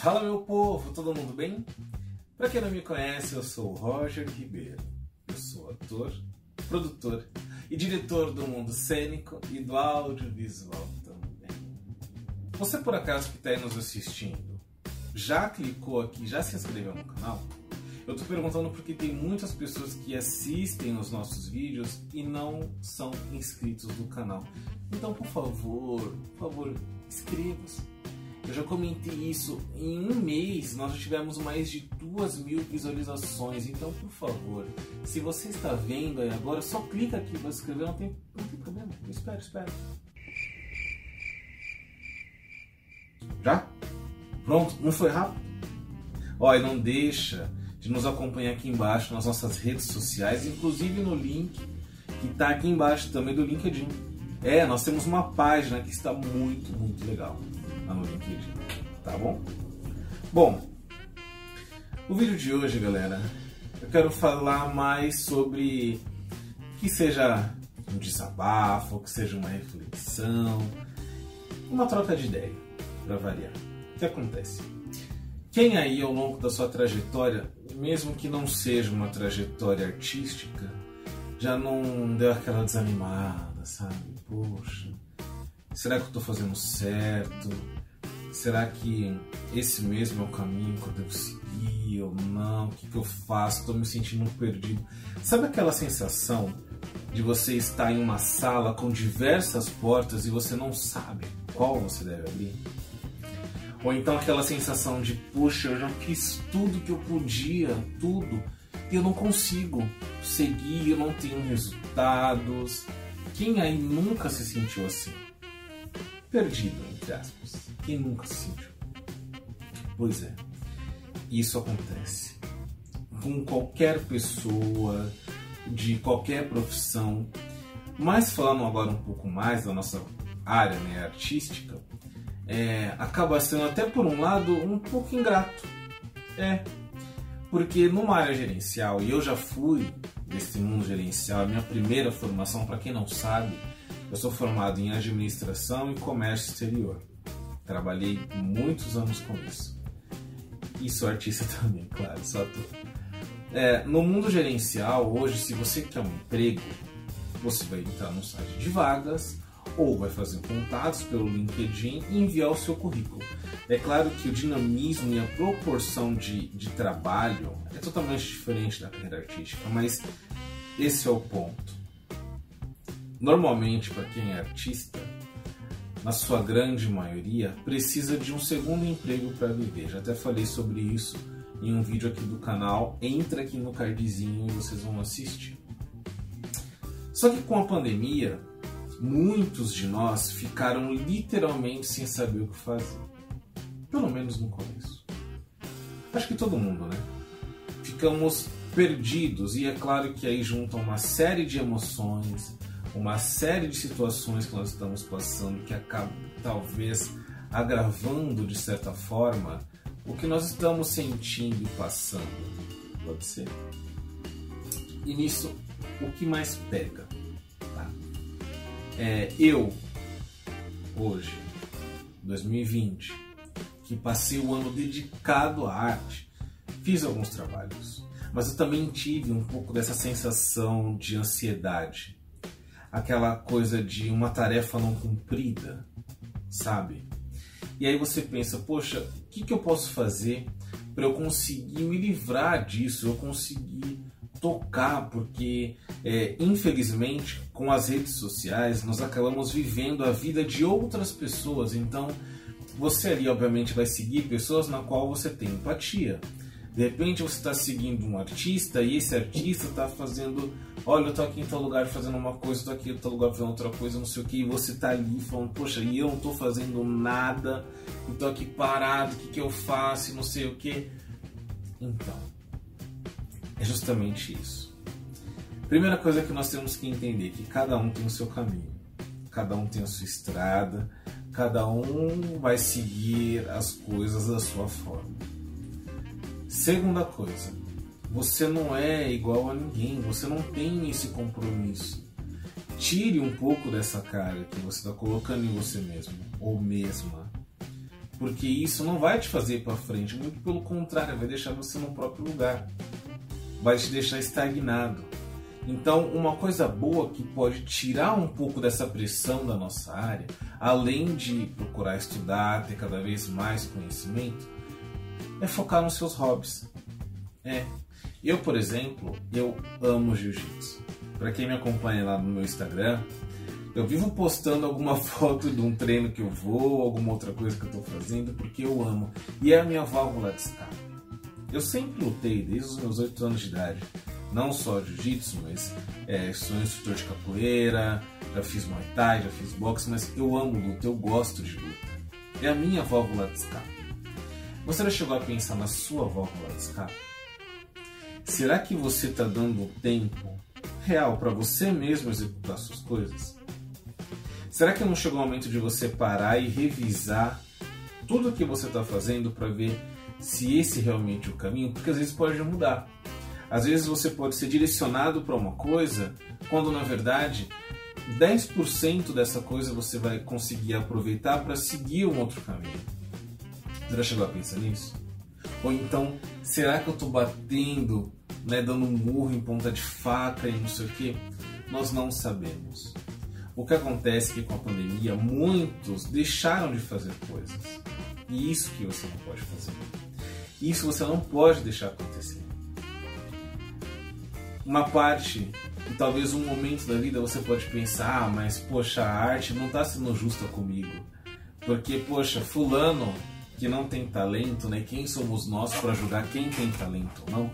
Fala meu povo, todo mundo bem? Para quem não me conhece, eu sou Roger Ribeiro. Eu sou ator, produtor e diretor do mundo cênico e do audiovisual também. Você por acaso que está aí nos assistindo, já clicou aqui, já se inscreveu no canal? Eu tô perguntando porque tem muitas pessoas que assistem os nossos vídeos e não são inscritos no canal. Então, por favor, por favor, inscreva-se eu já comentei isso. Em um mês nós já tivemos mais de duas mil visualizações. Então, por favor, se você está vendo aí agora, só clica aqui para se inscrever. Não tem, não tem problema. Espera, espera. Já? Pronto? Não foi rápido? Olha, não deixa de nos acompanhar aqui embaixo nas nossas redes sociais, inclusive no link que está aqui embaixo também do LinkedIn. É, nós temos uma página que está muito, muito legal no LinkedIn, tá bom? Bom, o vídeo de hoje, galera, eu quero falar mais sobre que seja um desabafo, que seja uma reflexão, uma troca de ideia, para variar. O que acontece? Quem aí ao longo da sua trajetória, mesmo que não seja uma trajetória artística, já não deu aquela desanimada, sabe? Poxa, será que eu estou fazendo certo? Será que esse mesmo é o caminho que eu devo seguir ou não? O que, que eu faço? Estou me sentindo perdido. Sabe aquela sensação de você estar em uma sala com diversas portas e você não sabe qual você deve abrir? Ou então aquela sensação de, puxa, eu já fiz tudo que eu podia, tudo, e eu não consigo seguir, eu não tenho resultados. Quem aí nunca se sentiu assim? Perdido, entre aspas. Sentiu? Pois é, isso acontece com qualquer pessoa, de qualquer profissão. Mas falando agora um pouco mais da nossa área né, artística, é, acaba sendo até por um lado um pouco ingrato. É, porque numa área gerencial, e eu já fui desse mundo gerencial, minha primeira formação, para quem não sabe, eu sou formado em administração e comércio exterior. Trabalhei muitos anos com isso. E sou artista também, claro, só ator. É, no mundo gerencial, hoje, se você quer um emprego, você vai entrar no site de vagas ou vai fazer contatos pelo LinkedIn e enviar o seu currículo. É claro que o dinamismo e a proporção de, de trabalho é totalmente diferente da carreira artística, mas esse é o ponto. Normalmente, para quem é artista, na sua grande maioria, precisa de um segundo emprego para viver. Já até falei sobre isso em um vídeo aqui do canal. Entra aqui no cardzinho e vocês vão assistir. Só que com a pandemia, muitos de nós ficaram literalmente sem saber o que fazer. Pelo menos no começo. Acho que todo mundo, né? Ficamos perdidos e é claro que aí juntam uma série de emoções, uma série de situações que nós estamos passando que acabam talvez agravando de certa forma o que nós estamos sentindo e passando. Pode ser. E nisso, o que mais pega? Tá? É, eu, hoje, 2020, que passei o ano dedicado à arte, fiz alguns trabalhos, mas eu também tive um pouco dessa sensação de ansiedade aquela coisa de uma tarefa não cumprida, sabe? E aí você pensa, poxa, o que, que eu posso fazer para eu conseguir me livrar disso, eu conseguir tocar, porque é, infelizmente com as redes sociais nós acabamos vivendo a vida de outras pessoas, então você ali obviamente vai seguir pessoas na qual você tem empatia. De repente você está seguindo um artista e esse artista está fazendo, olha, eu tô aqui em tal lugar fazendo uma coisa, tô aqui em tal lugar fazendo outra coisa, não sei o que, e você está ali falando, poxa, e eu não estou fazendo nada, e tô aqui parado, o que, que eu faço, não sei o que. Então, é justamente isso. Primeira coisa que nós temos que entender é que cada um tem o seu caminho, cada um tem a sua estrada, cada um vai seguir as coisas da sua forma. Segunda coisa, você não é igual a ninguém, você não tem esse compromisso. Tire um pouco dessa carga que você está colocando em você mesmo ou mesma. porque isso não vai te fazer para frente, muito pelo contrário, vai deixar você no próprio lugar, vai te deixar estagnado. Então, uma coisa boa que pode tirar um pouco dessa pressão da nossa área, além de procurar estudar, ter cada vez mais conhecimento, é focar nos seus hobbies. É. Eu, por exemplo, eu amo jiu-jitsu. Para quem me acompanha lá no meu Instagram, eu vivo postando alguma foto de um treino que eu vou, alguma outra coisa que eu estou fazendo, porque eu amo. E é a minha válvula de escape. Eu sempre lutei desde os meus 8 anos de idade não só jiu-jitsu, mas é, sou instrutor de capoeira, já fiz muay thai, já fiz boxe, mas eu amo luta, eu gosto de luta. É a minha válvula de escape. Você já chegou a pensar na sua válvula de escape? Será que você está dando tempo real para você mesmo executar suas coisas? Será que não chegou o momento de você parar e revisar tudo o que você está fazendo para ver se esse realmente é o caminho? Porque às vezes pode mudar. Às vezes você pode ser direcionado para uma coisa, quando na verdade 10% dessa coisa você vai conseguir aproveitar para seguir um outro caminho. Já chegou a pensar nisso? Ou então, será que eu estou batendo, né, dando um murro em ponta de faca e não sei o que? Nós não sabemos. O que acontece é que com a pandemia muitos deixaram de fazer coisas. E isso que você não pode fazer. Isso você não pode deixar acontecer uma parte e talvez um momento da vida você pode pensar, ah, mas poxa, a arte não está sendo justa comigo. Porque, poxa, fulano que não tem talento, né? Quem somos nós para julgar quem tem talento ou não?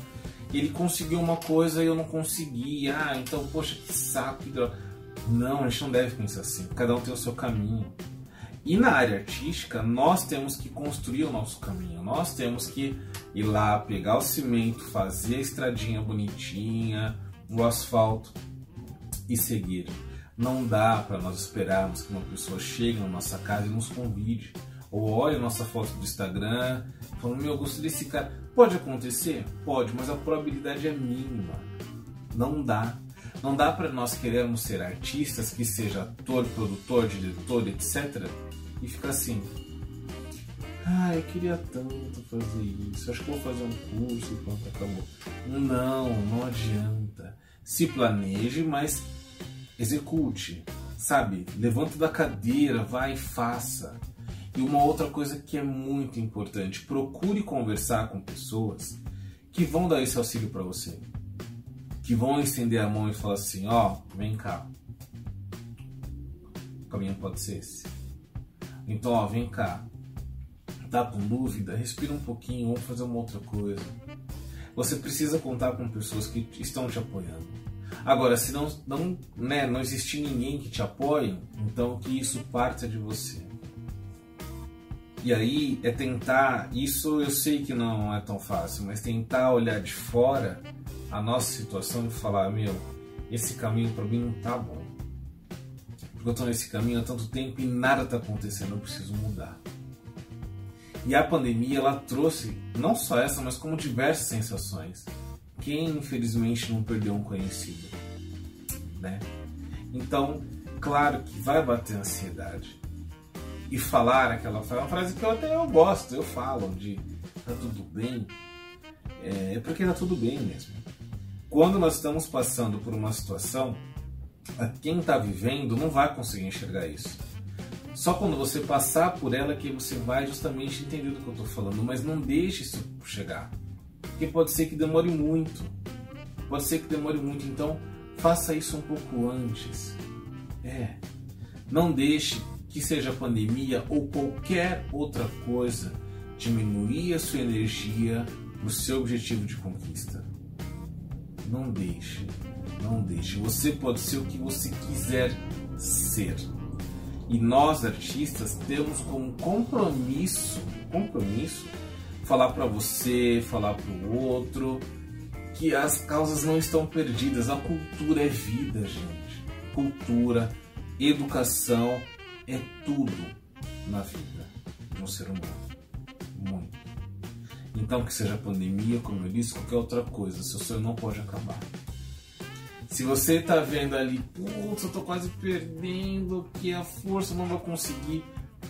Ele conseguiu uma coisa e eu não consegui. Ah, então, poxa, que saco, que droga. Não, a gente não deve pensar assim. Cada um tem o seu caminho. E na área artística, nós temos que construir o nosso caminho. Nós temos que ir lá, pegar o cimento, fazer a estradinha bonitinha, o asfalto e seguir. Não dá para nós esperarmos que uma pessoa chegue na nossa casa e nos convide. Ou olhe nossa foto do Instagram, falando, meu, eu gostei desse cara. Pode acontecer? Pode, mas a probabilidade é mínima. Não dá. Não dá para nós querermos ser artistas, que seja ator, produtor, diretor, etc e ficar assim. Ah, eu queria tanto fazer isso. Acho que vou fazer um curso e pronto, acabou. Não, não adianta. Se planeje, mas execute. Sabe? Levanta da cadeira, vai e faça. E uma outra coisa que é muito importante: procure conversar com pessoas que vão dar esse auxílio para você. Que vão estender a mão e falar assim: ó, oh, vem cá. O caminho pode ser esse então, ó, vem cá. Tá com dúvida? Respira um pouquinho, vamos fazer uma outra coisa. Você precisa contar com pessoas que estão te apoiando. Agora, se não, não, né, não existir ninguém que te apoie, então que isso parta de você. E aí é tentar, isso eu sei que não é tão fácil, mas tentar olhar de fora a nossa situação e falar, meu, esse caminho para mim não tá bom eu estou nesse caminho há tanto tempo e nada está acontecendo, eu preciso mudar. E a pandemia ela trouxe não só essa, mas como diversas sensações. Quem infelizmente não perdeu um conhecido, né? Então, claro que vai bater ansiedade. E falar aquela frase, uma frase que eu até eu gosto, eu falo de tá tudo bem, é, é porque tá tudo bem mesmo. Quando nós estamos passando por uma situação quem está vivendo não vai conseguir enxergar isso. Só quando você passar por ela que você vai justamente entender do que eu estou falando, mas não deixe isso chegar, porque pode ser que demore muito. Pode ser que demore muito, então faça isso um pouco antes. É, não deixe que seja pandemia ou qualquer outra coisa diminuir a sua energia para o seu objetivo de conquista. Não deixe. Não deixe. Você pode ser o que você quiser ser. E nós artistas temos como compromisso, compromisso, falar para você, falar para o outro, que as causas não estão perdidas. A cultura é vida, gente. Cultura, educação é tudo na vida de um ser humano. Muito. Então, que seja pandemia, como eu disse, qualquer outra coisa, seu sonho não pode acabar. Se você tá vendo ali, putz, eu tô quase perdendo, que a força não vai conseguir,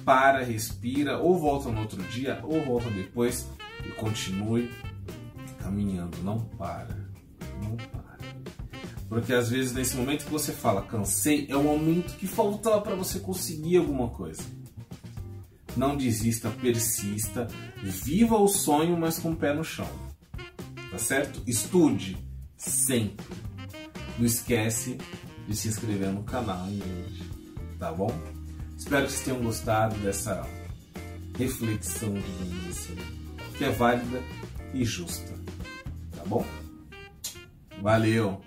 para, respira, ou volta no outro dia, ou volta depois e continue caminhando. Não para. Não para. Porque às vezes nesse momento que você fala cansei, é o momento que falta para você conseguir alguma coisa. Não desista, persista, viva o sonho, mas com o pé no chão. Tá certo? Estude sempre. Não esquece de se inscrever no canal, gente. Tá bom? Espero que vocês tenham gostado dessa reflexão, digamos assim, que é válida e justa. Tá bom? Valeu!